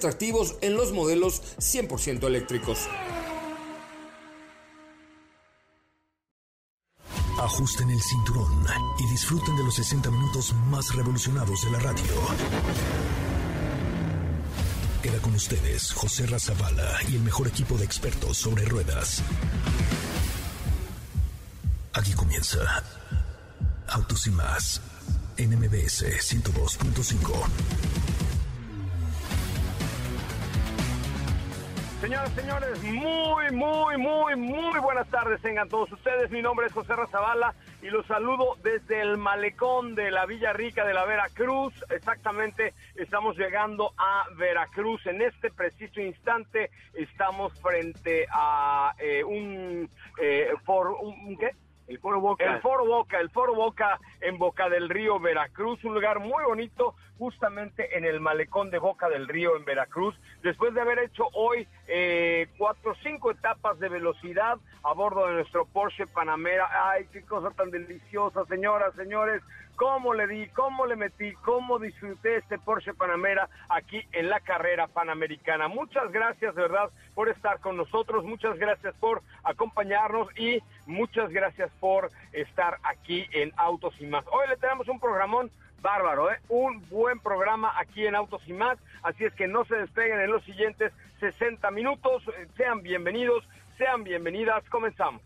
atractivos en los modelos 100% eléctricos. Ajusten el cinturón y disfruten de los 60 minutos más revolucionados de la radio. Queda con ustedes José Razabala y el mejor equipo de expertos sobre ruedas. Aquí comienza Autos y más en MBS 102.5. Señoras, señores, muy, muy, muy, muy buenas tardes tengan todos ustedes. Mi nombre es José Razabala y los saludo desde el malecón de la Villa Rica de la Veracruz. Exactamente, estamos llegando a Veracruz. En este preciso instante estamos frente a eh, un, eh, un, ¿qué? El Foro Boca. El Foro Boca, el Foro Boca en Boca del Río, Veracruz, un lugar muy bonito, justamente en el malecón de Boca del Río en Veracruz, después de haber hecho hoy eh, cuatro cinco etapas de velocidad a bordo de nuestro Porsche Panamera. Ay, qué cosa tan deliciosa, señoras, señores cómo le di, cómo le metí, cómo disfruté este Porsche Panamera aquí en la carrera panamericana. Muchas gracias, de verdad, por estar con nosotros, muchas gracias por acompañarnos y muchas gracias por estar aquí en Autos y Más. Hoy le tenemos un programón bárbaro, ¿eh? un buen programa aquí en Autos y Más, así es que no se despeguen en los siguientes 60 minutos, sean bienvenidos, sean bienvenidas, comenzamos.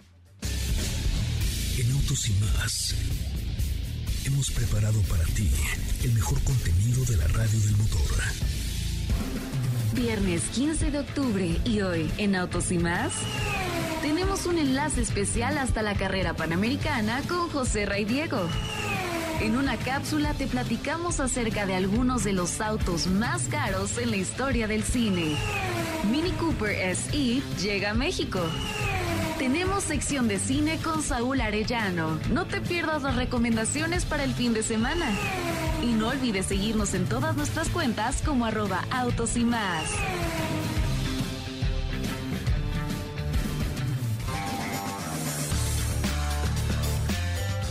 En Autos y Más preparado para ti el mejor contenido de la radio del motor. Viernes 15 de octubre y hoy en Autos y más. Tenemos un enlace especial hasta la carrera panamericana con José Ray Diego. En una cápsula te platicamos acerca de algunos de los autos más caros en la historia del cine. Mini Cooper SE llega a México. Tenemos sección de cine con Saúl Arellano. No te pierdas las recomendaciones para el fin de semana. Y no olvides seguirnos en todas nuestras cuentas como arroba autos y más.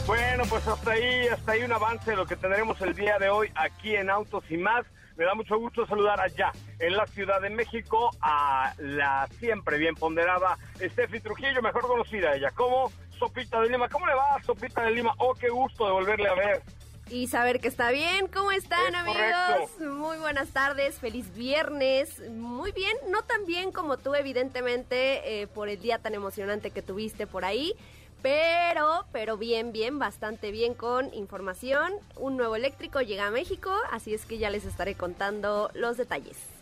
Bueno, pues hasta ahí, hasta ahí un avance de lo que tendremos el día de hoy aquí en Autos y más. Me da mucho gusto saludar allá en la Ciudad de México a la siempre bien ponderada Steffi Trujillo, mejor conocida ella como Sopita de Lima. ¿Cómo le va, Sopita de Lima? Oh, qué gusto de volverle a ver. Y saber que está bien. ¿Cómo están, amigos? Muy buenas tardes, feliz viernes. Muy bien, no tan bien como tú, evidentemente, eh, por el día tan emocionante que tuviste por ahí. Pero, pero bien, bien, bastante bien con información. Un nuevo eléctrico llega a México, así es que ya les estaré contando los detalles.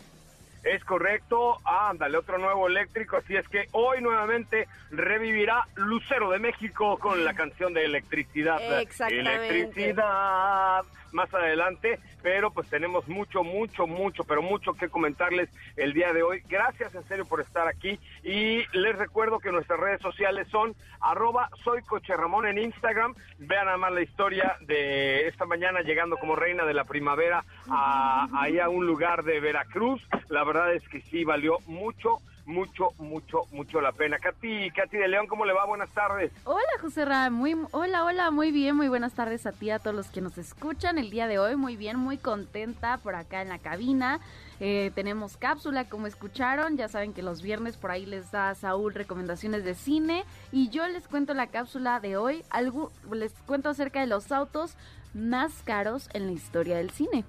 Es correcto, ándale, otro nuevo eléctrico, así es que hoy nuevamente revivirá Lucero de México con la canción de electricidad. Exactamente. Electricidad más adelante, pero pues tenemos mucho, mucho, mucho, pero mucho que comentarles el día de hoy. Gracias en serio por estar aquí y les recuerdo que nuestras redes sociales son arroba soy Coche en Instagram. Vean nada más la historia de esta mañana llegando como reina de la primavera ahí a un lugar de Veracruz. La verdad es que sí valió mucho mucho, mucho, mucho la pena. Katy, Katy de León, ¿cómo le va? Buenas tardes. Hola, José Ra, muy, hola, hola, muy bien, muy buenas tardes a ti, a todos los que nos escuchan el día de hoy, muy bien, muy contenta por acá en la cabina. Eh, tenemos cápsula, como escucharon, ya saben que los viernes por ahí les da Saúl recomendaciones de cine y yo les cuento la cápsula de hoy, algo, les cuento acerca de los autos más caros en la historia del cine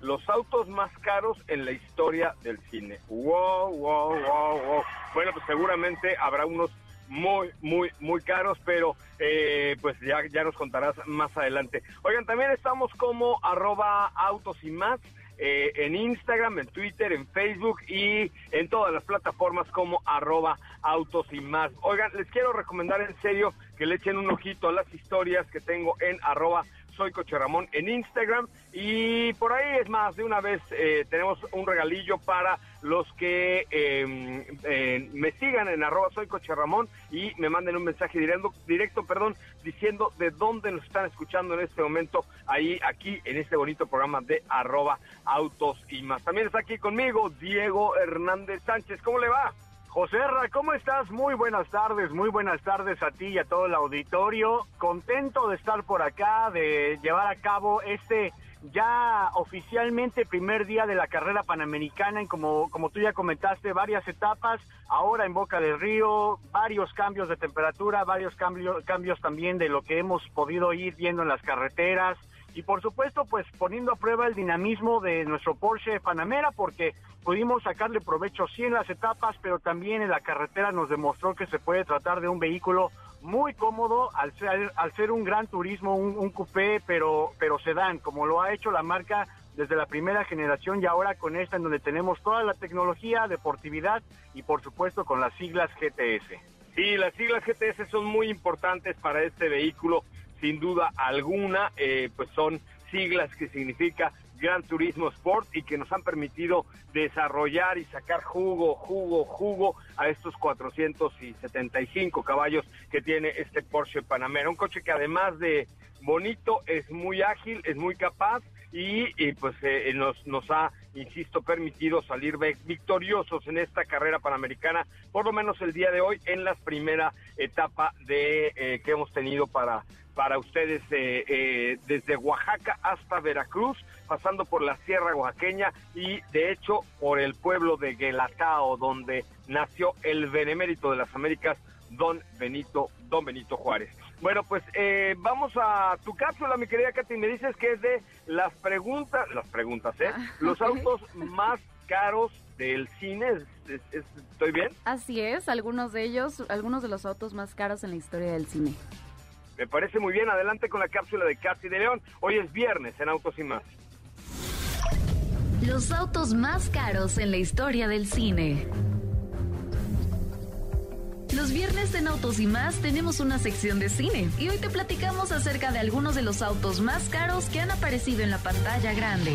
los autos más caros en la historia del cine. Wow, wow, wow, wow. Bueno, pues seguramente habrá unos muy, muy, muy caros, pero eh, pues ya, ya nos contarás más adelante. Oigan, también estamos como arroba autos y más. Eh, en Instagram, en Twitter, en Facebook y en todas las plataformas como arroba autos y más. Oigan, les quiero recomendar en serio que le echen un ojito a las historias que tengo en arroba soy Coche Ramón en Instagram y por ahí es más, de una vez eh, tenemos un regalillo para los que em, eh, me sigan en arroba soy Coche Ramón y me manden un mensaje directo, directo, perdón, diciendo de dónde nos están escuchando en este momento, ahí, aquí, en este bonito programa de arroba autos y más. También está aquí conmigo Diego Hernández Sánchez, ¿cómo le va? José ¿cómo estás? Muy buenas tardes, muy buenas tardes a ti y a todo el auditorio. Contento de estar por acá, de llevar a cabo este ya oficialmente primer día de la carrera panamericana y como, como tú ya comentaste, varias etapas, ahora en Boca del Río, varios cambios de temperatura, varios cambios, cambios también de lo que hemos podido ir viendo en las carreteras, y por supuesto pues poniendo a prueba el dinamismo de nuestro Porsche Panamera porque pudimos sacarle provecho sí en las etapas pero también en la carretera nos demostró que se puede tratar de un vehículo muy cómodo al ser, al ser un gran turismo, un, coupé pero, pero sedán como lo ha hecho la marca desde la primera generación y ahora con esta en donde tenemos toda la tecnología, deportividad y por supuesto con las siglas GTS. Sí, las siglas GTS son muy importantes para este vehículo sin duda alguna, eh, pues son siglas que significa Gran Turismo Sport y que nos han permitido desarrollar y sacar jugo, jugo, jugo a estos 475 caballos que tiene este Porsche Panamera. Un coche que además de bonito es muy ágil, es muy capaz y, pues eh, nos, nos ha, insisto, permitido salir victoriosos en esta carrera panamericana, por lo menos el día de hoy en la primera etapa de eh, que hemos tenido para para ustedes eh, eh, desde Oaxaca hasta Veracruz, pasando por la Sierra Oaxaqueña y de hecho por el pueblo de Guelatao, donde nació el benemérito de las Américas, don Benito, don Benito Juárez. Bueno, pues eh, vamos a tu cápsula, mi querida Katy, me dices que es de las preguntas, las preguntas, ¿eh? Ah, Los autos más caros del cine, ¿estoy bien? Así es, algunos de ellos, algunos de los autos más caros en la historia del cine. Me parece muy bien. Adelante con la cápsula de Katy de León. Hoy es viernes en Autos y más. Los autos más caros en la historia del cine. Los viernes en Autos y más tenemos una sección de cine y hoy te platicamos acerca de algunos de los autos más caros que han aparecido en la pantalla grande.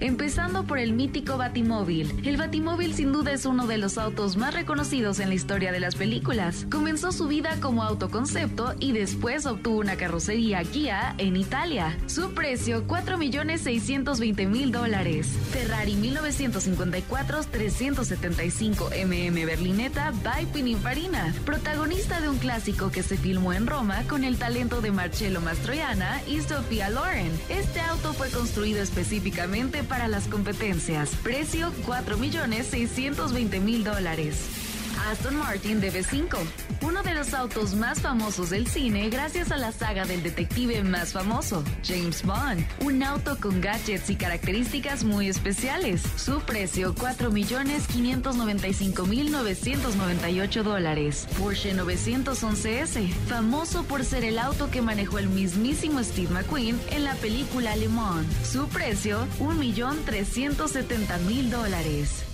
Empezando por el mítico Batimóvil. El Batimóvil sin duda es uno de los autos más reconocidos en la historia de las películas. Comenzó su vida como autoconcepto y después obtuvo una carrocería Kia en Italia. Su precio 4.620.000 dólares. Ferrari 1954 375 mm Berlinetta by Pininfarina, protagonista de un clásico que se filmó en Roma con el talento de Marcello Mastroianna y Sofía Loren. Este auto fue construido específicamente para las competencias. Precio 4.620.000 dólares. Aston Martin DB5, uno de los autos más famosos del cine gracias a la saga del detective más famoso, James Bond, un auto con gadgets y características muy especiales. Su precio 4.595.998 dólares. Porsche 911S, famoso por ser el auto que manejó el mismísimo Steve McQueen en la película Le Mans. Su precio 1.370.000 dólares.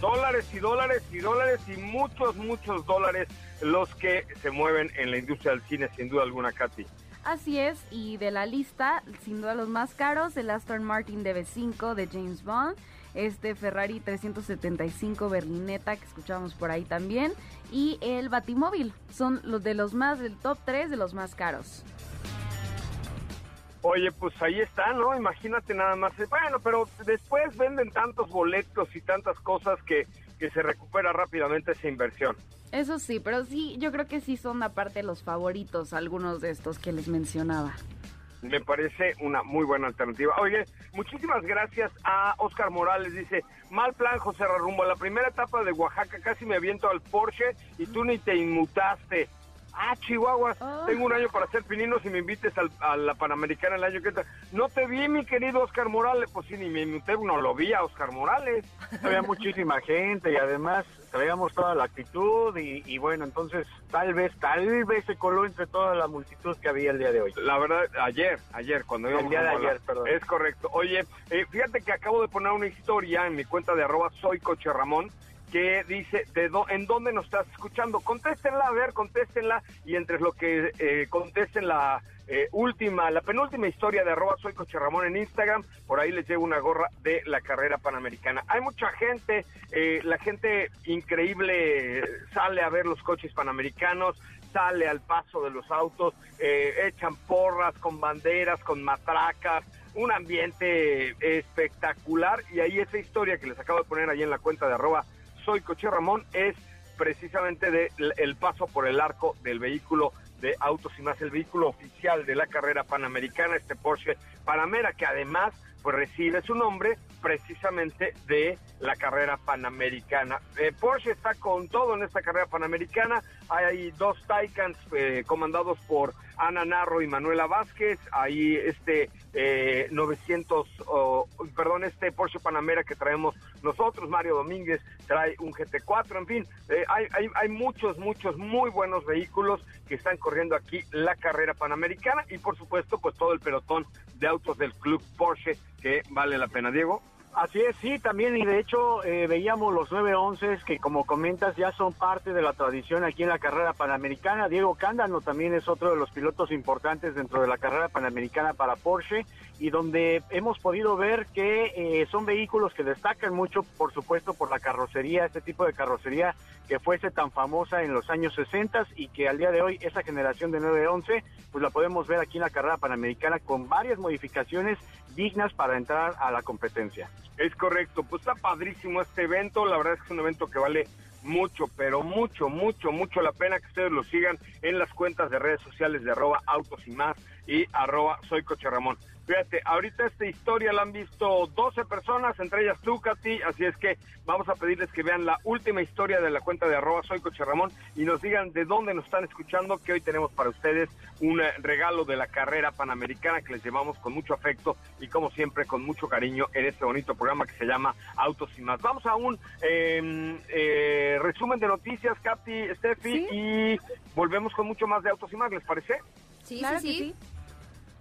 Dólares y dólares y dólares y muchos, muchos dólares los que se mueven en la industria del cine, sin duda alguna, Katy. Así es, y de la lista, sin duda los más caros, el Aston Martin DB5 de James Bond, este Ferrari 375 Berlinetta que escuchamos por ahí también, y el Batimóvil, son los de los más, del top 3 de los más caros. Oye, pues ahí está, ¿no? Imagínate nada más. Bueno, pero después venden tantos boletos y tantas cosas que, que se recupera rápidamente esa inversión. Eso sí, pero sí, yo creo que sí son aparte los favoritos, algunos de estos que les mencionaba. Me parece una muy buena alternativa. Oye, muchísimas gracias a Oscar Morales. Dice, mal plan, José Rumbo. La primera etapa de Oaxaca casi me aviento al Porsche y tú ni te inmutaste. Ah, Chihuahua, oh. tengo un año para hacer pininos y me invites a la Panamericana el año que entra. No te vi, mi querido Oscar Morales. Pues sí, ni me invité, no lo vi a Oscar Morales. Había muchísima gente y además traíamos toda la actitud y, bueno, entonces tal vez, tal vez se coló entre toda la multitud que había el día de hoy. La verdad, ayer, ayer, cuando íbamos El día de ayer, perdón. Es correcto. Oye, eh, fíjate que acabo de poner una historia en mi cuenta de arroba soy coche Ramón que dice de en dónde nos estás escuchando. Contéstenla, a ver, contéstenla y entre lo que eh, contesten la eh, última, la penúltima historia de arroba soy Coche Ramón en Instagram, por ahí les llevo una gorra de la carrera panamericana. Hay mucha gente, eh, la gente increíble sale a ver los coches panamericanos, sale al paso de los autos, echan porras con banderas, con matracas, un ambiente espectacular y ahí esa historia que les acabo de poner ahí en la cuenta de arroba soy Coche Ramón es precisamente de el paso por el arco del vehículo de autos y más el vehículo oficial de la carrera panamericana, este Porsche Panamera, que además pues recibe su nombre precisamente de la carrera panamericana. Eh, Porsche está con todo en esta carrera panamericana. Hay dos Taycans eh, comandados por Ana Narro y Manuela Vázquez. Hay este 900, eh, perdón, este Porsche Panamera que traemos nosotros. Mario Domínguez trae un GT4. En fin, hay, hay, hay muchos, muchos muy buenos vehículos que están corriendo aquí la carrera panamericana y por supuesto pues todo el pelotón de autos del club Porsche que vale la pena, Diego. Así es, sí, también, y de hecho eh, veíamos los 911 que como comentas ya son parte de la tradición aquí en la carrera panamericana. Diego Cándano también es otro de los pilotos importantes dentro de la carrera panamericana para Porsche y donde hemos podido ver que eh, son vehículos que destacan mucho, por supuesto, por la carrocería, este tipo de carrocería que fuese tan famosa en los años 60 y que al día de hoy esa generación de 911 pues la podemos ver aquí en la carrera panamericana con varias modificaciones dignas para entrar a la competencia. Es correcto, pues está padrísimo este evento, la verdad es que es un evento que vale mucho, pero mucho, mucho, mucho la pena que ustedes lo sigan en las cuentas de redes sociales de arroba autos y más y arroba soy coche Ramón. Fíjate, ahorita esta historia la han visto 12 personas, entre ellas tú, Katy, así es que vamos a pedirles que vean la última historia de la cuenta de arroba soy coche Ramón y nos digan de dónde nos están escuchando, que hoy tenemos para ustedes un eh, regalo de la carrera panamericana que les llevamos con mucho afecto y como siempre con mucho cariño en este bonito programa que se llama Autos y más. Vamos a un em, eh, resumen de noticias, Katy, Steffi, y volvemos con mucho más de Autos y más, ¿les parece? Sí, sí, sí.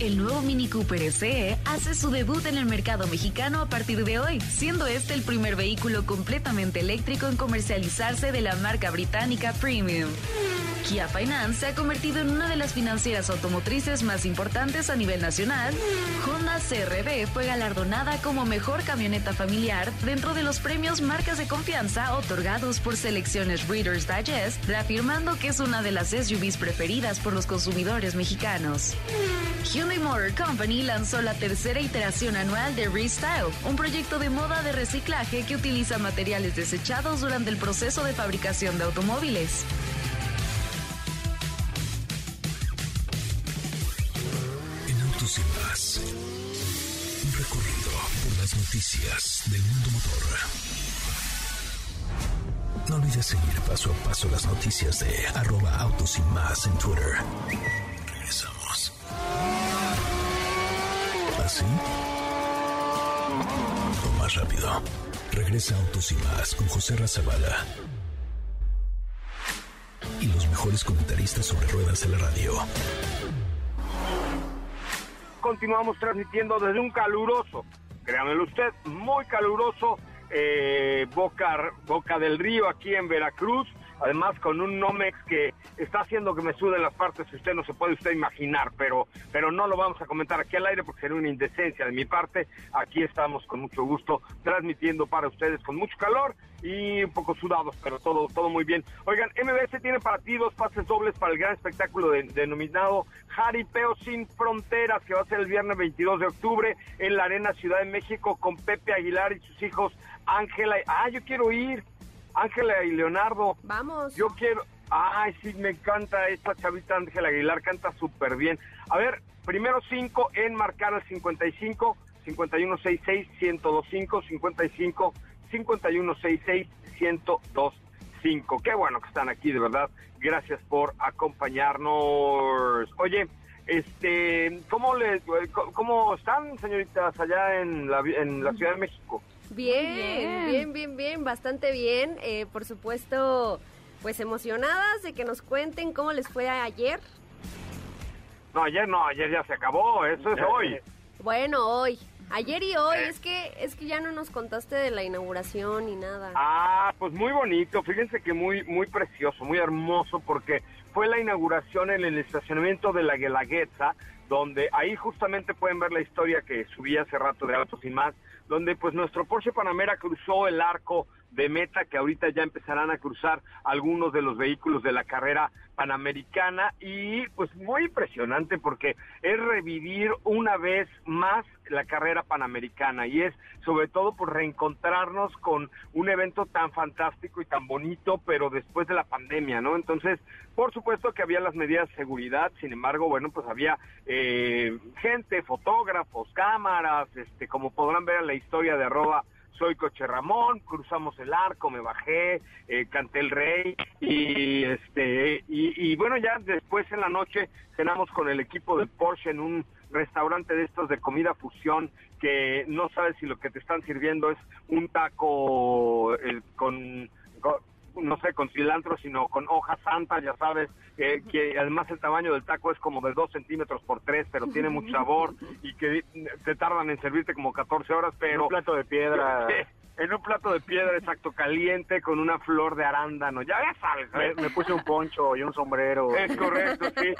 el nuevo Mini Cooper SE hace su debut en el mercado mexicano a partir de hoy, siendo este el primer vehículo completamente eléctrico en comercializarse de la marca británica Premium. Kia Finance se ha convertido en una de las financieras automotrices más importantes a nivel nacional. Honda CRB fue galardonada como mejor camioneta familiar dentro de los premios Marcas de Confianza otorgados por selecciones Reader's Digest, reafirmando que es una de las SUVs preferidas por los consumidores mexicanos. Hyundai Motor Company lanzó la tercera iteración anual de Restyle, un proyecto de moda de reciclaje que utiliza materiales desechados durante el proceso de fabricación de automóviles. En Autos y Más, un recorrido por las noticias del mundo motor. No olvides seguir paso a paso las noticias de arroba autos y más en Twitter. ¿Así? O más rápido. Regresa Autos y más con José Razabala. Y los mejores comentaristas sobre ruedas de la radio. Continuamos transmitiendo desde un caluroso, créanmelo usted, muy caluroso eh, Boca del Río aquí en Veracruz además con un Nomex que está haciendo que me suden las partes que usted no se puede usted imaginar, pero, pero no lo vamos a comentar aquí al aire porque sería una indecencia de mi parte. Aquí estamos con mucho gusto transmitiendo para ustedes con mucho calor y un poco sudados, pero todo, todo muy bien. Oigan, MBS tiene para ti dos pases dobles para el gran espectáculo denominado Jaripeo sin Fronteras, que va a ser el viernes 22 de octubre en la Arena Ciudad de México con Pepe Aguilar y sus hijos Ángela. Ah, yo quiero ir. Ángela y Leonardo. Vamos. Yo quiero, Ay, sí, me encanta esta chavita Ángela Aguilar, canta súper bien. A ver, primero cinco en marcar al 55 5166 1025 55 5166 1025. Qué bueno que están aquí, de verdad. Gracias por acompañarnos. Oye, este, ¿cómo le, cómo están, señoritas, allá en la, en la Ciudad de México? Bien, bien, bien, bien, bastante bien. Eh, por supuesto, pues emocionadas de que nos cuenten cómo les fue ayer. No, ayer no, ayer ya se acabó, eso es hoy. Bueno, hoy. Ayer y hoy, es que es que ya no nos contaste de la inauguración ni nada. Ah, pues muy bonito, fíjense que muy muy precioso, muy hermoso porque fue la inauguración en el estacionamiento de la Guelaguetza, donde ahí justamente pueden ver la historia que subí hace rato de Autos y más, donde pues nuestro Porsche Panamera cruzó el arco de meta que ahorita ya empezarán a cruzar algunos de los vehículos de la carrera panamericana y pues muy impresionante porque es revivir una vez más la carrera panamericana y es sobre todo por reencontrarnos con un evento tan fantástico y tan bonito pero después de la pandemia, ¿no? Entonces, por supuesto que había las medidas de seguridad, sin embargo, bueno, pues había eh, gente, fotógrafos, cámaras, este, como podrán ver en la historia de arroba soy Coche Ramón, cruzamos el arco, me bajé, eh, canté el rey y este y, bueno ya después en la noche cenamos con el equipo de Porsche en un restaurante de estos de comida fusión que no sabes si lo que te están sirviendo es un taco eh, con no sé, con cilantro, sino con hoja santa, ya sabes, que además el tamaño del taco es como de 2 centímetros por 3, pero tiene mucho sabor y que te tardan en servirte como 14 horas, pero... Un plato de piedra. En un plato de piedra exacto, caliente, con una flor de arándano, ya, ya sabes. Me, puse un poncho y un sombrero. Es correcto, sí.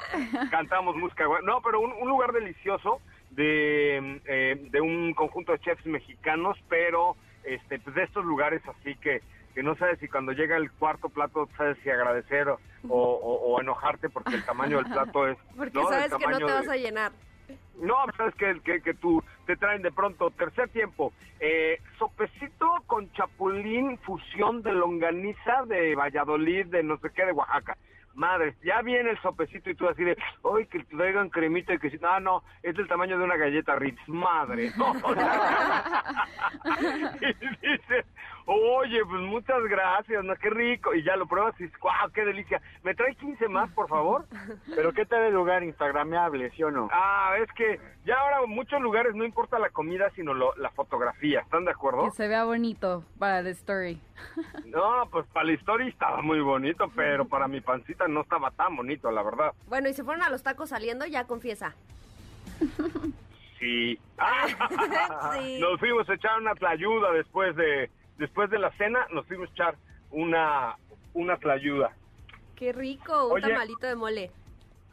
Cantamos música. No, pero un, lugar delicioso de, eh, de un conjunto de chefs mexicanos, pero este, pues de estos lugares así que que no sabes si cuando llega el cuarto plato sabes si agradecer o, enojarte porque el tamaño del plato es... Porque sabes que no te vas a llenar. No, sabes que, que, que tú te traen de pronto. Tercer tiempo, eh, sopecito con chapulín, fusión de longaniza de Valladolid, de no sé qué, de Oaxaca madre, ya viene el sopecito y tú así de, ¡ay, que te traigan cremita! Y que no, no, es del tamaño de una galleta Ritz, madre. y dices, oye, pues muchas gracias, ¿no? Qué rico. Y ya lo pruebas y dices, ¡guau, qué delicia! ¿Me trae 15 más, por favor? Pero ¿qué tal el lugar instagramable, sí o no? Ah, es que ya ahora en muchos lugares no importa la comida, sino la fotografía, ¿están de acuerdo? Que se vea bonito para la story. no, pues para la story estaba muy bonito, pero para mi pancita no estaba tan bonito, la verdad. Bueno, y se fueron a los tacos saliendo, ya confiesa. Sí. Nos fuimos a echar una tlayuda después de después de la cena, nos fuimos a echar una una tlayuda. Qué rico, un tamalito de mole.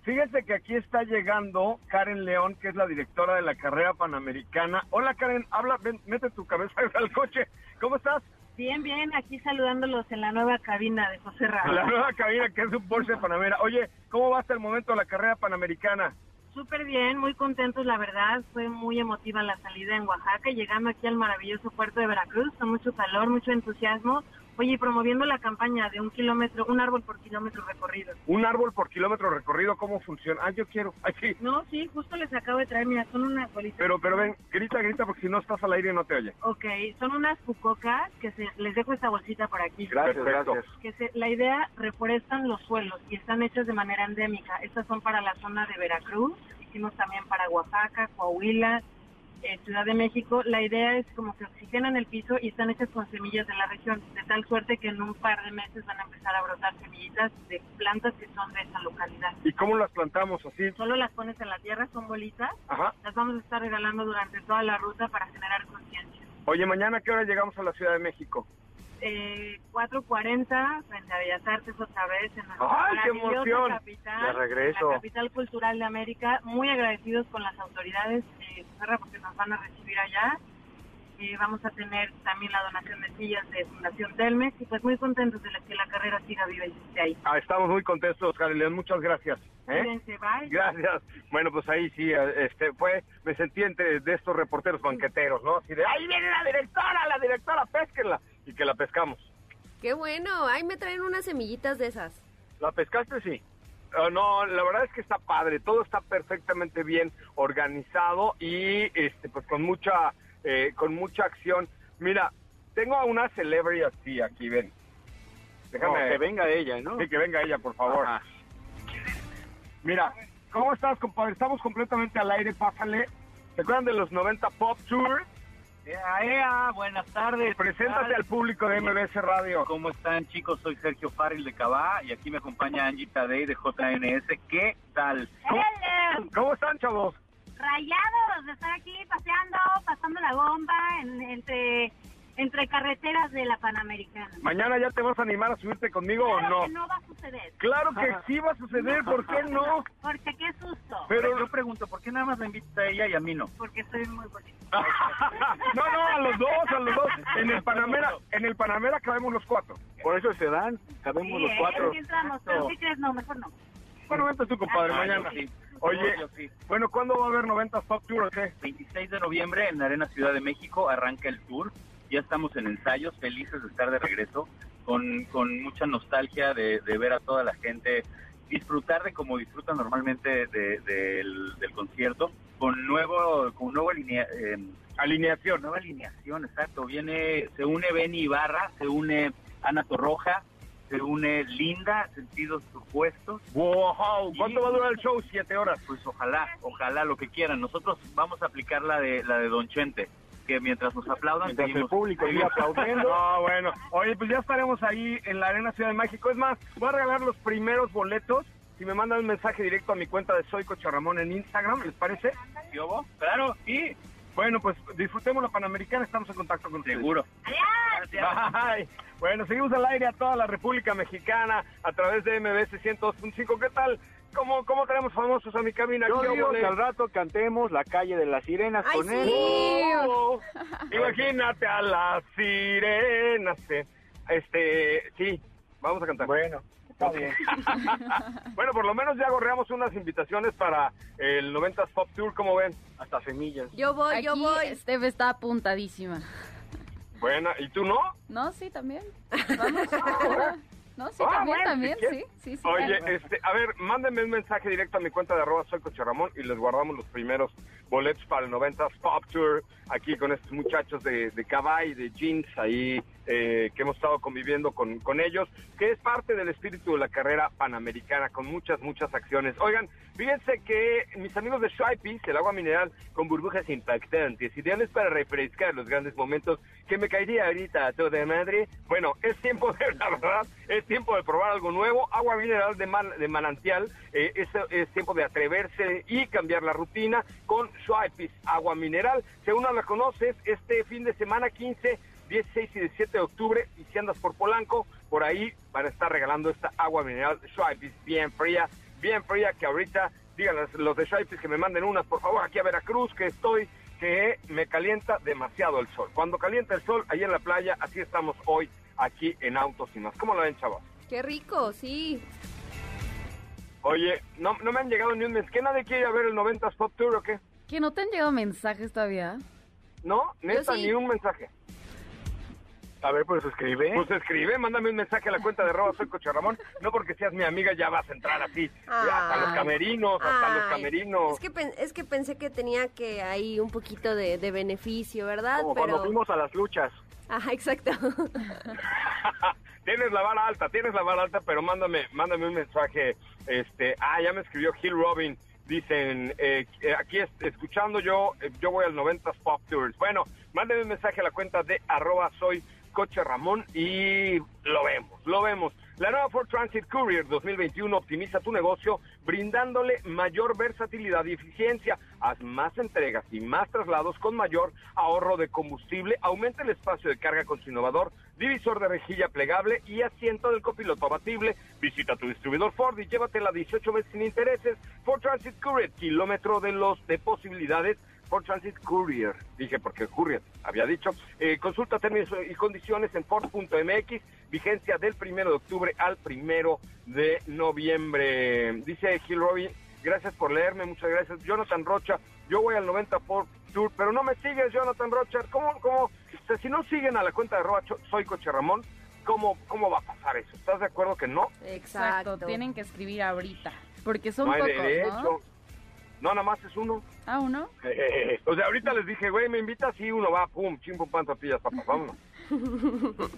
Fíjese que aquí está llegando Karen León, que es la directora de la carrera panamericana. Hola Karen, habla, ven, mete tu cabeza al coche. ¿Cómo estás? Bien, bien, aquí saludándolos en la nueva cabina de José Ramos. La nueva cabina que es un Porsche Panamera. Oye, ¿cómo va hasta el momento la carrera panamericana? Súper bien, muy contentos, la verdad. Fue muy emotiva la salida en Oaxaca, llegando aquí al maravilloso puerto de Veracruz, con mucho calor, mucho entusiasmo. Oye, promoviendo la campaña de un kilómetro, un árbol por kilómetro recorrido. ¿Un árbol por kilómetro recorrido? ¿Cómo funciona? Ah, yo quiero. Ay, sí. No, sí, justo les acabo de traer, mira, son unas bolitas. Pero, pero ven, grita, grita, porque si no estás al aire no te oye. Ok, son unas fucocas que se, les dejo esta bolsita por aquí. Gracias, gracias. Que se, la idea, reforestan los suelos y están hechas de manera endémica. Estas son para la zona de Veracruz, hicimos también para Oaxaca, Coahuila, en Ciudad de México, la idea es como que oxigenan el piso y están hechas con semillas de la región, de tal suerte que en un par de meses van a empezar a brotar semillitas de plantas que son de esa localidad. ¿Y cómo las plantamos así? Solo las pones en la tierra, son bolitas. Las vamos a estar regalando durante toda la ruta para generar conciencia. Oye, mañana, ¿qué hora llegamos a la Ciudad de México? Eh, 4.40 frente a Bellas Artes otra vez en nuestra capital, regreso. la capital cultural de América. Muy agradecidos con las autoridades eh, porque nos van a recibir allá. Eh, vamos a tener también la donación de sillas de Fundación Telmex y pues muy contentos de que la carrera siga viva y esté ahí. Ah, estamos muy contentos, León, muchas gracias. ¿eh? Gracias. Bueno, pues ahí sí, eh, este fue, me sentí entre de estos reporteros banqueteros, ¿no? Así de, ahí viene la directora, la directora, pésquenla y que la pescamos. Qué bueno, ahí me traen unas semillitas de esas. ¿La pescaste? Sí. Ah, no, la verdad es que está padre, todo está perfectamente bien organizado y este pues con mucha eh, con mucha acción. Mira, tengo a una celebrity así aquí, ven. Déjame que venga ella, ¿no? Sí, que venga ella, por favor. Mira, ¿cómo estás, compadre? Estamos completamente al aire, pásale. ¿Se acuerdan de los 90 Pop Tour? Ea, ea, buenas tardes. Preséntate al público de MBS Radio. ¿Cómo están, chicos? Soy Sergio Farril de Cabá y aquí me acompaña Angie Tadei de JNS. ¿Qué tal? ¿Cómo, ¿Cómo están, chavos? Rayados de estar aquí paseando, pasando la bomba en- entre entre carreteras de la Panamericana. ¿Mañana ya te vas a animar a subirte conmigo Claro o no? que no va a suceder. Claro que sí va a suceder, ¿por qué no? Porque qué susto. Pero yo pregunto, ¿por qué nada más la invitas a ella y a mí no? Porque soy muy bonita. No, no, a los dos, a los dos. En el Panamera, en el Panamera cabemos los cuatro. Por eso se dan, sabemos Sí, los cuatro. Sí entramos, pero si crees, no, mejor no. Bueno, vente tú, compadre, Ah, mañana. sí. Oye, sí. bueno, ¿cuándo va a haber 90 Pop Tour o qué? 26 de noviembre en la Arena Ciudad de México arranca el tour. Ya estamos en ensayos, felices de estar de regreso, con, con mucha nostalgia de, de ver a toda la gente disfrutar de como disfrutan normalmente de- del, del concierto, con nuevo, con nuevo alinea- eh, alineación. Nueva alineación, exacto. Viene, se une Benny Ibarra, se une Ana Torroja, se une Linda, sentidos opuestos. Wow, ¿cuánto va a durar el show? Siete horas. Pues ojalá, ojalá lo que quieran. Nosotros vamos a aplicar la de la de Don Chente, que mientras nos aplaudan Mientras el público seguimos aplaudiendo. No, bueno. Oye, pues ya estaremos ahí en la Arena Ciudad de México. Es más, voy a regalar los primeros boletos. Si me mandan un mensaje directo a mi cuenta de Soy Coche Ramón en Instagram, ¿les parece? ¿Sí, Obo? Claro, sí. Bueno, pues disfrutemos la Panamericana, estamos en contacto con Seguro. Bye. Bueno, seguimos al aire a toda la República Mexicana a través de MBS 102.5. ¿Qué tal? ¿Cómo, ¿Cómo tenemos famosos a mi cabina? Yo ¿Qué digo óvole? que al rato cantemos La calle de las sirenas Ay, con sí. él. Oh, imagínate a las sirenas. Este, sí, vamos a cantar. Bueno, está bien. bueno, por lo menos ya gorreamos unas invitaciones para el 90s Pop Tour, como ven. Hasta semillas. Yo voy, yo voy. Steph está apuntadísima. Buena, ¿y tú no? No, sí, también. Vamos. No, sí, Ah, también, bueno, también, sí, sí, sí. Oye, este, a ver, mándenme un mensaje directo a mi cuenta de arroba soy Ramón y les guardamos los primeros boletos para el 90s Pop Tour aquí con estos muchachos de, de Cabay, de Jeans, ahí eh, que hemos estado conviviendo con, con ellos, que es parte del espíritu de la carrera panamericana con muchas, muchas acciones. Oigan, fíjense que mis amigos de Shypees, el agua mineral con burbujas impactantes, ideales para refrescar los grandes momentos que me caería ahorita a toda madre. Bueno, es tiempo de, la verdad, es tiempo de probar algo nuevo. Agua mineral de, man- de manantial, eh, es, es tiempo de atreverse y cambiar la rutina con Shypees agua mineral. Según la conoces, este fin de semana 15, 16 y 17 de octubre, y si andas por Polanco, por ahí van a estar regalando esta agua mineral Shypees bien fría, bien fría, que ahorita digan los- de Shypees que me manden unas, por favor, aquí a Veracruz, que estoy que me calienta demasiado el sol. Cuando calienta el sol, ahí en la playa, así estamos hoy aquí en Autos y más. ¿Cómo lo ven, chavos? Qué rico, sí. Oye, no, no me han llegado ni un mes. ¿Qué nadie quiere ir a ver el 90s Pop Tour o qué? ¿Que no te han llegado mensajes todavía? ¿No? Neta, sí. ni un mensaje. A ver, pues escribe. Pues escribe, mándame un mensaje a la cuenta de arroba soy Coche Ramón. No porque seas mi amiga ya vas a entrar así. Hasta los Ay. camerinos, hasta los Ay, camerinos. Es que, pen- es que pensé que tenía que hay un poquito de, de beneficio, ¿verdad? Como Pero... cuando fuimos a las luchas. Ajá, exacto. tienes la vara alta, tienes la vara alta, pero mándame, mándame un mensaje. Este, ah, ya me escribió Gil Robin. Dicen, eh, eh, aquí es- escuchando yo, eh, yo voy al 90s Pop Tours. Bueno, mándame un mensaje a la cuenta de arroba soy Coche Ramón y lo vemos, lo vemos. La nueva Ford Transit Courier 2021 optimiza tu negocio brindándole mayor versatilidad y eficiencia. Haz más entregas y más traslados con mayor ahorro de combustible. Aumenta el espacio de carga con su innovador divisor de rejilla plegable y asiento del copiloto abatible. Visita tu distribuidor Ford y llévatela 18 meses sin intereses. Ford Transit Courier, kilómetro de los de posibilidades. Ford Transit Courier, dije porque Courier había dicho. Eh, consulta términos y condiciones en Ford.mx, vigencia del primero de octubre al primero de noviembre. Dice Gil Robin, gracias por leerme, muchas gracias. Jonathan Rocha, yo voy al 90 por Tour, pero no me sigues, Jonathan Rocha. ¿Cómo, cómo? O sea, si no siguen a la cuenta de arroba Cho- soy Coche Ramón, ¿cómo, ¿cómo va a pasar eso? ¿Estás de acuerdo que no? Exacto, tienen que escribir ahorita, porque son no hay pocos, derecho. ¿no? No, nada más es uno. Ah, ¿uno? o sea, ahorita les dije, güey, ¿me invitas? Sí, uno va, pum, chim, pum, pan, tortillas, papas, vámonos.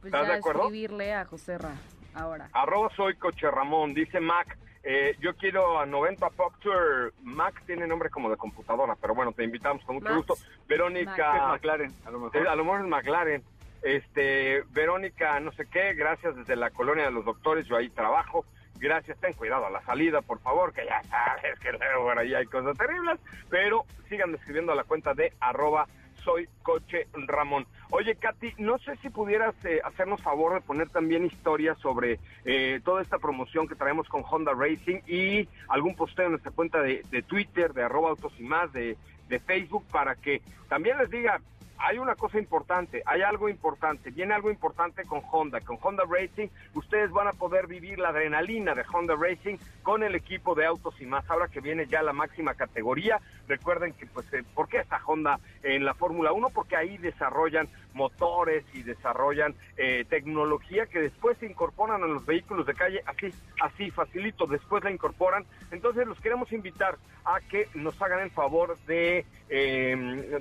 Pues ¿Estás ya de acuerdo? escribirle a José Ra ahora. Arroba soy Coche Ramón, dice Mac. eh, yo quiero a 90 Pop Tour. Mac tiene nombre como de computadora, pero bueno, te invitamos con mucho Max. gusto. Verónica. Es McLaren, a lo mejor. Eh, a lo mejor es McLaren. Este, Verónica, no sé qué, gracias desde la colonia de los doctores, yo ahí trabajo. Gracias, ten cuidado a la salida, por favor, que ya sabes que luego por ahí hay cosas terribles. Pero sigan escribiendo a la cuenta de arroba soy coche Ramón. Oye, Katy, no sé si pudieras eh, hacernos favor de poner también historias sobre eh, toda esta promoción que traemos con Honda Racing y algún posteo en nuestra cuenta de, de Twitter, de arroba autos y más, de, de Facebook, para que también les diga, hay una cosa importante, hay algo importante, viene algo importante con Honda, con Honda Racing, ustedes van a poder vivir la adrenalina de Honda Racing con el equipo de autos y más, ahora que viene ya la máxima categoría, recuerden que pues, eh, ¿por qué está Honda en la Fórmula 1? Porque ahí desarrollan motores y desarrollan eh, tecnología que después se incorporan a los vehículos de calle, así, así, facilito, después la incorporan, entonces los queremos invitar a que nos hagan el favor de, eh,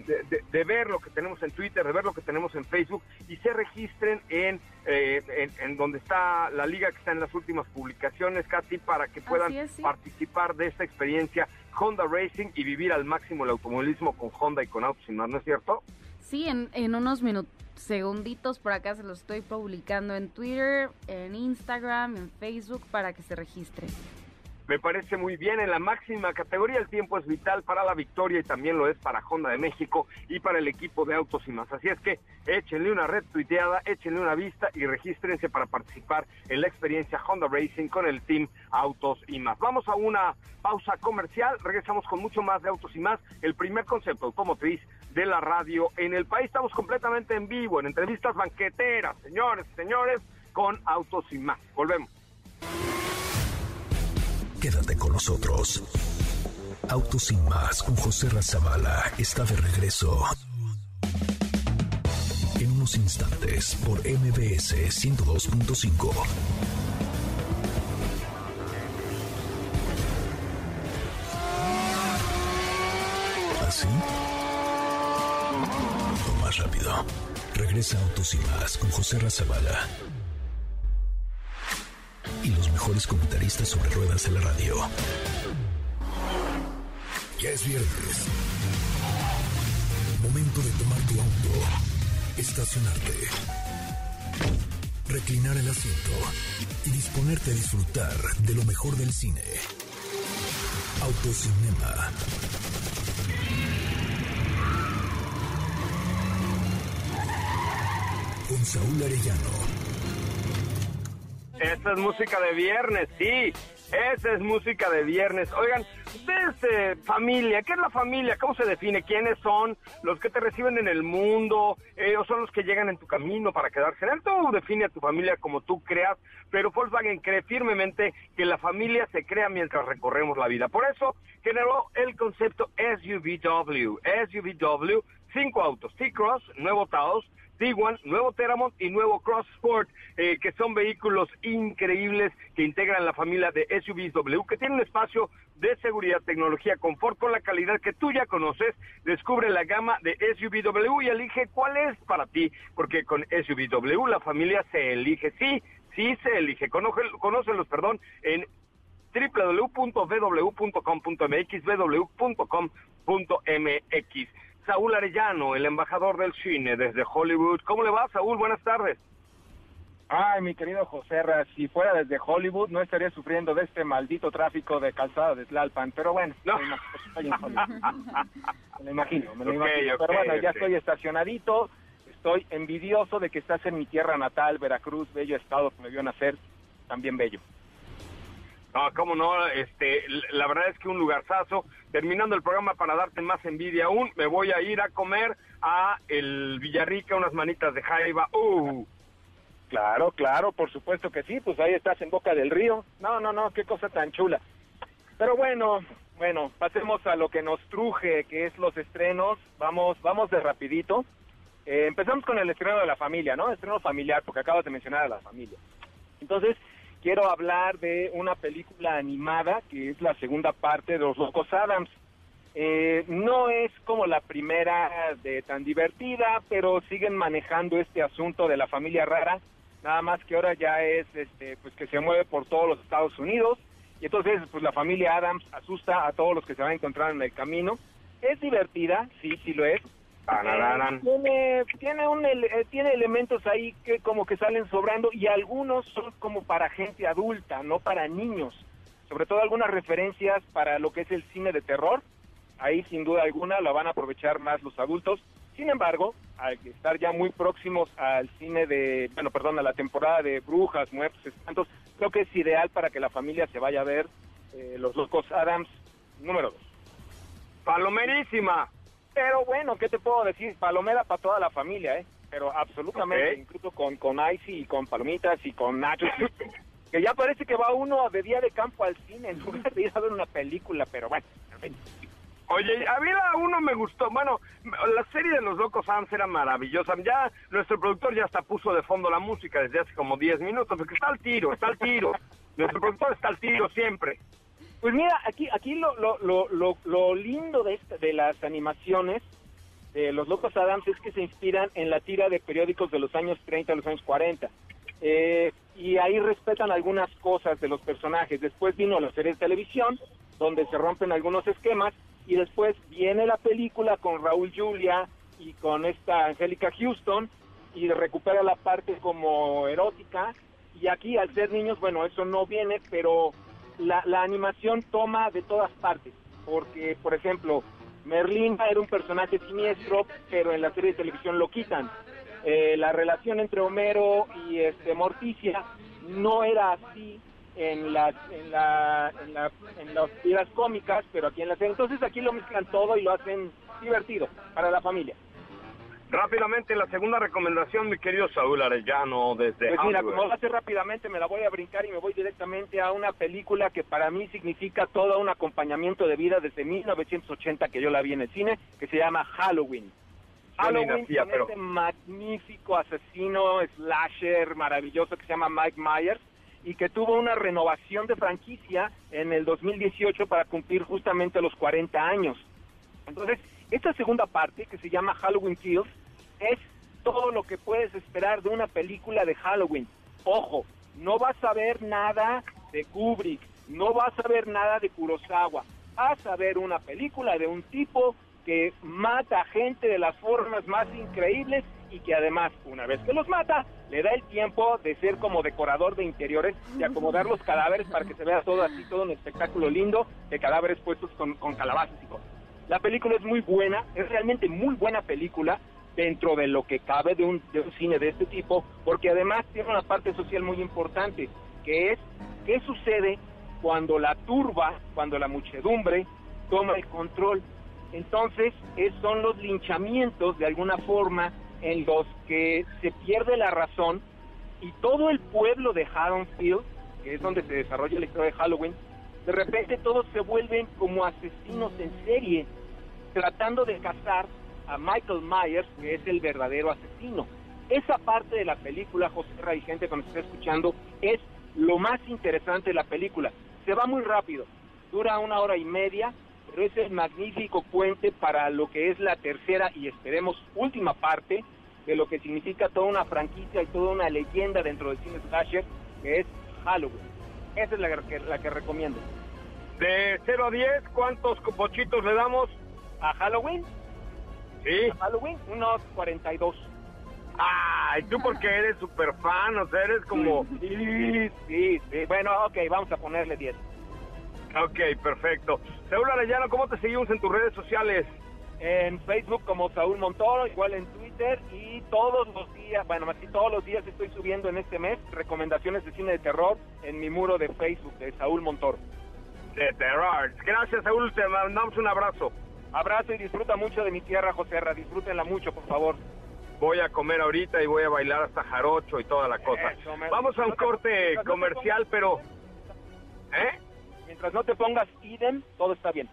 de, de- de ver lo que tenemos en Twitter, de ver lo que tenemos en Facebook y se registren en, eh, en, en donde está la liga que está en las últimas publicaciones, Katy, para que puedan es, sí. participar de esta experiencia Honda Racing y vivir al máximo el automovilismo con Honda y con autos ¿no es cierto? Sí, en, en unos minutos, segunditos por acá se los estoy publicando en Twitter, en Instagram, en Facebook para que se registren. Me parece muy bien. En la máxima categoría el tiempo es vital para la victoria y también lo es para Honda de México y para el equipo de autos y más. Así es que échenle una red tuiteada, échenle una vista y regístrense para participar en la experiencia Honda Racing con el team Autos y más. Vamos a una pausa comercial. Regresamos con mucho más de Autos y más. El primer concepto automotriz de la radio en el país. Estamos completamente en vivo, en entrevistas banqueteras, señores, señores, con Autos y más. Volvemos. Quédate con nosotros. Autos sin más con José Razabala está de regreso. En unos instantes por MBS 102.5. ¿Así? O más rápido. Regresa Autos y más con José Razabala y los mejores comentaristas sobre ruedas de la radio. Ya es viernes. Momento de tomar tu auto, estacionarte, reclinar el asiento y disponerte a disfrutar de lo mejor del cine. Autocinema. Con Saúl Arellano. Esa es música de viernes, sí. Esa es música de viernes. Oigan, ustedes, familia, ¿qué es la familia? ¿Cómo se define? ¿Quiénes son los que te reciben en el mundo? Eh, ¿O son los que llegan en tu camino para quedarse en él? Define a tu familia como tú creas, pero Volkswagen cree firmemente que la familia se crea mientras recorremos la vida. Por eso generó el concepto SUVW. SUVW, cinco autos, T-Cross, nuevo Taos, Tiguan, nuevo Teramont y nuevo Cross Sport, eh, que son vehículos increíbles que integran la familia de SUVs W, que tienen espacio de seguridad, tecnología, confort con la calidad que tú ya conoces. Descubre la gama de SUVW y elige cuál es para ti, porque con SUVW la familia se elige, sí, sí se elige. Conócelos, perdón, en www.vw.com.mx, www.com.mx. Saúl Arellano, el embajador del cine desde Hollywood. ¿Cómo le va, Saúl? Buenas tardes. Ay, mi querido José Ra, si fuera desde Hollywood no estaría sufriendo de este maldito tráfico de calzada de Tlalpan, pero bueno, No. me lo imagino, me lo imagino. pero bueno, ya estoy estacionadito, estoy envidioso de que estás en mi tierra natal, Veracruz, bello estado que me vio nacer, también bello. No, cómo no, este, la verdad es que un lugarzazo. Terminando el programa para darte más envidia aún, me voy a ir a comer a el Villarrica unas manitas de jaiba. Uh, Claro, claro, por supuesto que sí, pues ahí estás en Boca del Río. No, no, no, qué cosa tan chula. Pero bueno, bueno, pasemos a lo que nos truje, que es los estrenos. Vamos, vamos de rapidito. Eh, empezamos con el estreno de la familia, ¿no? Estreno familiar, porque acabas de mencionar a la familia. Entonces, quiero hablar de una película animada que es la segunda parte de Los Locos Adams. Eh, no es como la primera de tan divertida, pero siguen manejando este asunto de la familia rara, nada más que ahora ya es este pues que se mueve por todos los Estados Unidos y entonces pues la familia Adams asusta a todos los que se van a encontrar en el camino. Es divertida, sí, sí lo es. Eh, tiene tiene un eh, tiene elementos ahí que como que salen sobrando y algunos son como para gente adulta, no para niños. Sobre todo algunas referencias para lo que es el cine de terror. Ahí sin duda alguna la van a aprovechar más los adultos. Sin embargo, al estar ya muy próximos al cine de, bueno, perdón, a la temporada de brujas, muertos, espantos, creo que es ideal para que la familia se vaya a ver eh, Los Locos Adams número 2. Palomerísima. Pero bueno, ¿qué te puedo decir? Palomera para toda la familia, ¿eh? Pero absolutamente, incluso con, con icy y con palomitas y con nachos. que ya parece que va uno de día de campo al cine en lugar de ir a ver una película, pero bueno. Oye, a mí la uno me gustó. Bueno, la serie de los locos Adams era maravillosa. Ya nuestro productor ya hasta puso de fondo la música desde hace como 10 minutos, porque está al tiro, está al tiro. nuestro productor está al tiro siempre. Pues mira, aquí aquí lo, lo, lo, lo, lindo de, esta- de las animaciones de los Locos Adams es que se inspiran en la tira de periódicos de los años 30 a los años 40. Eh, y ahí respetan algunas cosas de los personajes. Después vino la serie de televisión, donde se rompen algunos esquemas, y después viene la película con Raúl Julia y con esta Angélica Houston, y recupera la parte como erótica, y aquí al ser niños, bueno, eso no viene, pero la, la animación toma de todas partes, porque, por ejemplo, Merlín era un personaje siniestro, pero en la serie de televisión lo quitan. Eh, la relación entre Homero y este Morticia no era así en las en la, en la en las tiras cómicas, pero aquí en la serie. Entonces aquí lo mezclan todo y lo hacen divertido para la familia. Rápidamente, la segunda recomendación, mi querido Saúl Arellano, desde Pues mira, como lo hace rápidamente, me la voy a brincar y me voy directamente a una película que para mí significa todo un acompañamiento de vida desde 1980 que yo la vi en el cine, que se llama Halloween. Halloween nacía, con pero- este magnífico asesino slasher maravilloso que se llama Mike Myers y que tuvo una renovación de franquicia en el 2018 para cumplir justamente los 40 años. Entonces, esta segunda parte, que se llama Halloween Kills, es todo lo que puedes esperar de una película de Halloween. Ojo, no vas a ver nada de Kubrick, no vas a ver nada de Kurosawa. Vas a ver una película de un tipo que mata gente de las formas más increíbles y que además, una vez que los mata, le da el tiempo de ser como decorador de interiores y acomodar los cadáveres para que se vea todo así, todo un espectáculo lindo de cadáveres puestos con, con calabazas y cosas. La película es muy buena, es realmente muy buena película dentro de lo que cabe de un, de un cine de este tipo, porque además tiene una parte social muy importante, que es qué sucede cuando la turba, cuando la muchedumbre toma el control. Entonces, es- son los linchamientos de alguna forma en los que se pierde la razón y todo el pueblo de Haddonfield, que es donde se desarrolla la historia de Halloween, de repente todos se vuelven como asesinos en serie, tratando de cazar a Michael Myers, que es el verdadero asesino. Esa parte de la película, José Ra y gente que nos está escuchando, es lo más interesante de la película. Se va muy rápido, dura una hora y media, pero es el magnífico puente para lo que es la tercera y esperemos última parte de lo que significa toda una franquicia y toda una leyenda dentro del cine slasher, que es Halloween. Esa es la que, la que recomiendo. De 0 a 10, ¿cuántos bochitos le damos? ¿A Halloween? Sí. ¿A Halloween? Unos 42. Ay, tú porque eres super fan, o sea, eres como... Sí, sí, sí. Bueno, ok, vamos a ponerle 10. Ok, perfecto. Saúl Arellano, ¿cómo te seguimos en tus redes sociales? En Facebook como Saúl Montoro, igual en Twitter y todos los días, bueno, así todos los días estoy subiendo en este mes recomendaciones de cine de terror en mi muro de Facebook de Saúl Montoro. De terror. Gracias, Saúl, te mandamos un abrazo. Abrazo y disfruta mucho de mi tierra, José Ra, disfrútenla mucho, por favor. Voy a comer ahorita y voy a bailar hasta jarocho y toda la cosa. Eso, Vamos a un no te- corte no comercial, pero... ¿Eh? Mientras no te pongas idem, todo está bien.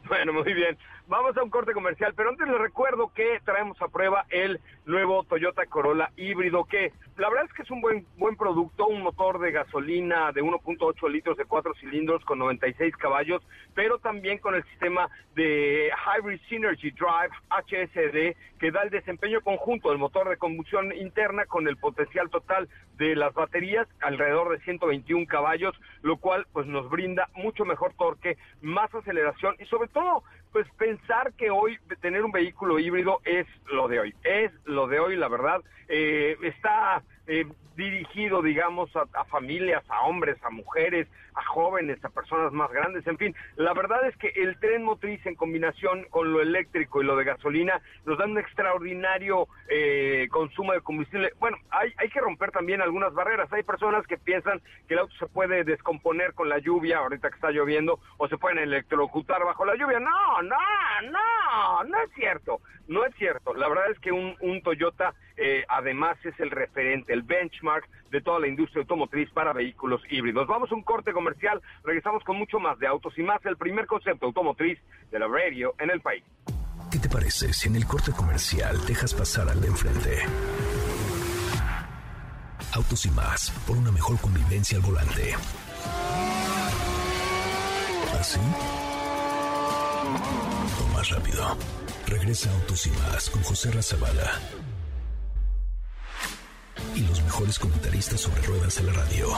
Bueno, muy bien. Vamos a un corte comercial, pero antes les recuerdo que traemos a prueba el nuevo Toyota Corolla híbrido, que la verdad es que es un buen buen producto, un motor de gasolina de 1.8 litros de 4 cilindros con 96 caballos, pero también con el sistema de Hybrid Synergy Drive HSD que da el desempeño conjunto del motor de combustión interna con el potencial total de las baterías, alrededor de 121 caballos, lo cual pues nos brinda mucho mejor torque, más aceleración y sobre todo. Pues pensar que hoy tener un vehículo híbrido es lo de hoy, es lo de hoy, la verdad, eh, está eh, dirigido, digamos, a, familias, a hombres, a mujeres, a jóvenes, a personas más grandes, en fin. La verdad es que el tren motriz en combinación con lo eléctrico y lo de gasolina nos da un extraordinario eh, consumo de combustible. Bueno, hay, hay que romper también algunas barreras. Hay personas que piensan que el auto se puede descomponer con la lluvia, ahorita que está lloviendo, o se pueden electrocutar bajo la lluvia. No, no, no, no es cierto, no es cierto. La verdad es que un, un Toyota eh, además es el referente, el benchmark de toda la industria automotriz para vehículos híbridos. Vamos a un corte comercial, regresamos con mucho más de autos y más, el primer concepto automotriz de la radio en el país. ¿Qué te parece si en el corte comercial dejas pasar al de enfrente? Autos y más, por una mejor convivencia al volante. ¿Así? O más rápido. Regresa Autos y más con José Razabala y los mejores comentaristas sobre ruedas en la radio.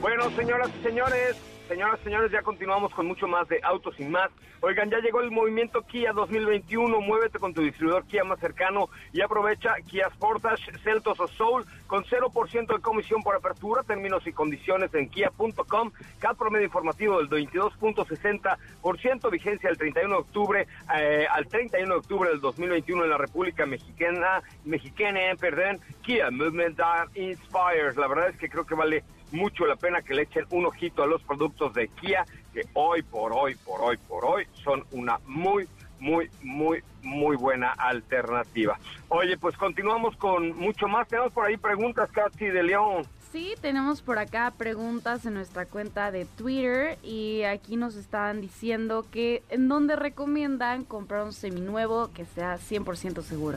Bueno, señoras y señores, señoras y señores, ya continuamos con mucho más de Autos y Más. Oigan, ya llegó el movimiento Kia 2021. Muévete con tu distribuidor Kia más cercano y aprovecha Kia Sportage, Celtos o Soul con 0% de comisión por apertura. Términos y condiciones en kia.com. Cada promedio informativo del 22.60%. Vigencia del 31 de octubre eh, al 31 de octubre del 2021 en la República Mexicana. Mexicana, perdón. Kia Movement Inspires. La verdad es que creo que vale mucho la pena que le echen un ojito a los productos de Kia, que hoy por hoy, por hoy, por hoy son una muy, muy, muy, muy buena alternativa. Oye, pues continuamos con mucho más. Tenemos por ahí preguntas, Katy de León. Sí, tenemos por acá preguntas en nuestra cuenta de Twitter y aquí nos están diciendo que en dónde recomiendan comprar un seminuevo que sea 100% seguro.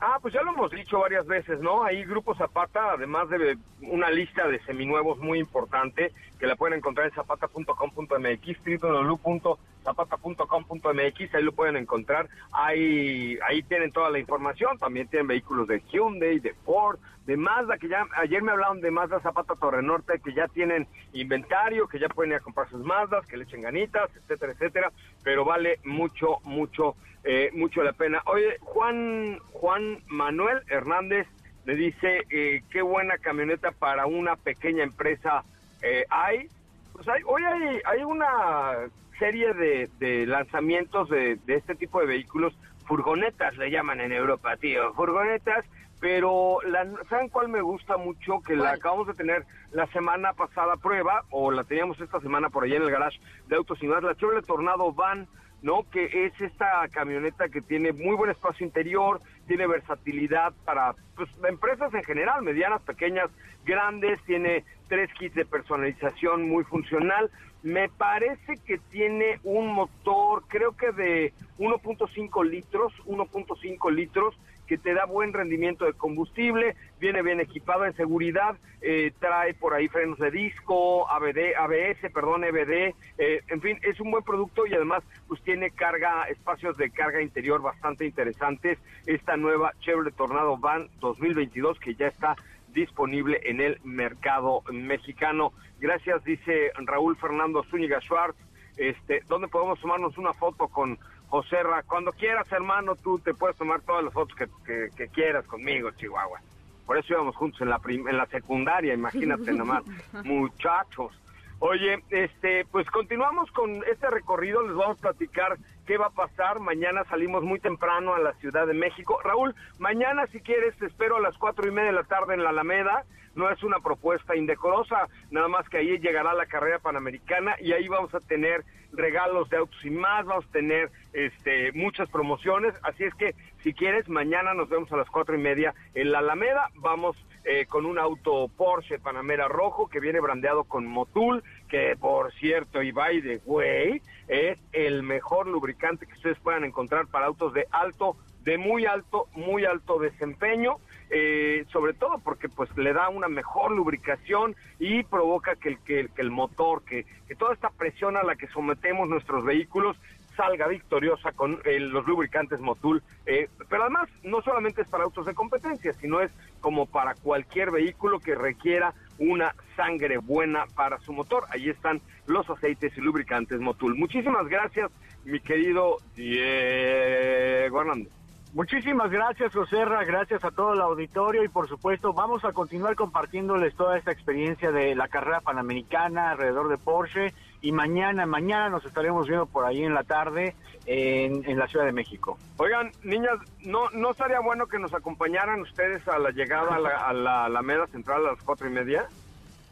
Ah, pues ya lo hemos dicho varias veces, ¿no? Ahí Grupo Zapata, además de una lista de seminuevos muy importante, que la pueden encontrar en zapata.com.mx, www.zapata.com.mx, ahí lo pueden encontrar. Ahí, ahí tienen toda la información, también tienen vehículos de Hyundai, de Ford, de Mazda, que ya ayer me hablaron de Mazda Zapata Torre Norte, que ya tienen inventario, que ya pueden ir a comprar sus Mazdas, que le echen ganitas, etcétera, etcétera, pero vale mucho, mucho eh, mucho la pena. Oye, Juan, Juan Manuel Hernández le dice, eh, qué buena camioneta para una pequeña empresa eh, hay. Pues hay, hoy hay, hay una serie de, lanzamientos de, este tipo de vehículos, furgonetas le llaman en Europa, tío, furgonetas, pero la, ¿saben cuál me gusta mucho? Que la acabamos de tener la semana pasada prueba, o la teníamos esta semana por allá en el garage de Autos y Más, la Chevrolet Tornado Van ¿no? Que es esta camioneta que tiene muy buen espacio interior, tiene versatilidad para pues, empresas en general, medianas, pequeñas, grandes, tiene tres kits de personalización muy funcional. Me parece que tiene un motor, creo que de 1.5 litros, 1.5 litros, que te da buen rendimiento de combustible, viene bien equipado en seguridad, eh, trae por ahí frenos de disco, ABD, ABS, perdón, EBD, eh, en fin, es un buen producto y además pues tiene carga, espacios de carga interior bastante interesantes. Esta nueva Chevrolet Tornado Van 2022 que ya está disponible en el mercado mexicano. Gracias, dice Raúl Fernando Zúñiga Schwartz. Este, ¿dónde podemos tomarnos una foto con José Ra, cuando quieras, hermano, tú te puedes tomar todas las fotos que, quieras conmigo, Chihuahua. Por eso íbamos juntos en la, en la secundaria, imagínate nomás, muchachos. Oye, este, pues continuamos con este recorrido, les vamos a platicar qué va a pasar. Mañana salimos muy temprano a la Ciudad de México. Raúl, mañana si quieres te espero a las cuatro y media de la tarde en la Alameda. No es una propuesta indecorosa, nada más que ahí llegará la carrera panamericana y ahí vamos a tener regalos de autos y más, vamos a tener este, muchas promociones. Así es que si quieres, mañana nos vemos a las cuatro y media en la Alameda. Vamos eh, con un auto Porsche Panamera rojo que viene brandeado con Motul, que por cierto, y by the way, es el mejor lubricante que ustedes puedan encontrar para autos de alto, de muy alto, muy alto desempeño. Eh, sobre todo porque pues le da una mejor lubricación y provoca que el, que, el motor, que, que toda esta presión a la que sometemos nuestros vehículos salga victoriosa con eh, los lubricantes Motul. Eh, pero además, no solamente es para autos de competencia, sino es como para cualquier vehículo que requiera una sangre buena para su motor. Ahí están los aceites y lubricantes Motul. Muchísimas gracias, mi querido Diego Hernández. Muchísimas gracias, Joserra, gracias a todo el auditorio y por supuesto vamos a continuar compartiéndoles toda esta experiencia de la carrera panamericana alrededor de Porsche y mañana, mañana nos estaremos viendo por ahí en la tarde en, la Ciudad de México. Oigan, niñas, ¿no, ¿no estaría bueno que nos acompañaran ustedes a la llegada a la, a la Alameda Central a las cuatro y media?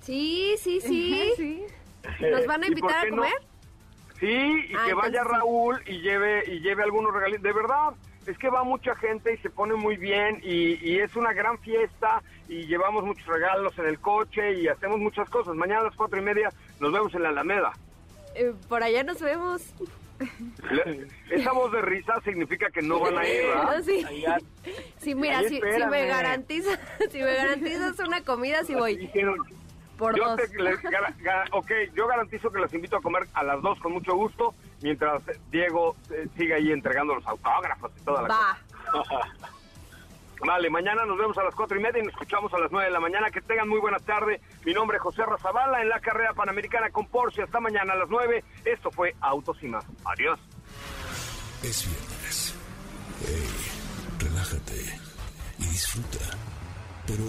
Sí, sí, sí. sí. ¿Nos van a invitar a comer? Sí, y ah, que vaya Raúl y lleve y lleve algunos regalitos. De verdad, es que va mucha gente y se pone muy bien y, y, es una gran fiesta y llevamos muchos regalos en el coche y hacemos muchas cosas. Mañana a las cuatro y media nos vemos en la Alameda. Eh, por allá nos vemos. Esa voz de risa significa que no van a ir, ¿verdad? Sí, mira, si, me garantizas, si me garantizas una comida, sí voy. Por yo dos. ok, yo garantizo que les invito a comer a las dos con mucho gusto, mientras Diego eh, sigue ahí entregando los autógrafos y toda la Va. Vale, mañana nos vemos a las cuatro y media y nos escuchamos a las nueve de la mañana. Que tengan muy buena tarde. Mi nombre es José Razabala en la carrera panamericana con Porsche. Hasta mañana a las nueve. Esto fue Autos. Adiós. Es viernes. Hey, relájate y disfruta. Pero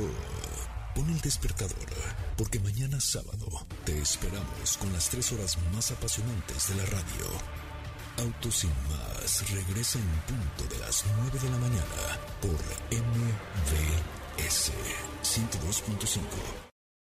pon el despertador, porque mañana sábado te esperamos con las tres horas más apasionantes de la radio. Autos sin más regresa en punto de las 9 de la mañana por MVS 102.5.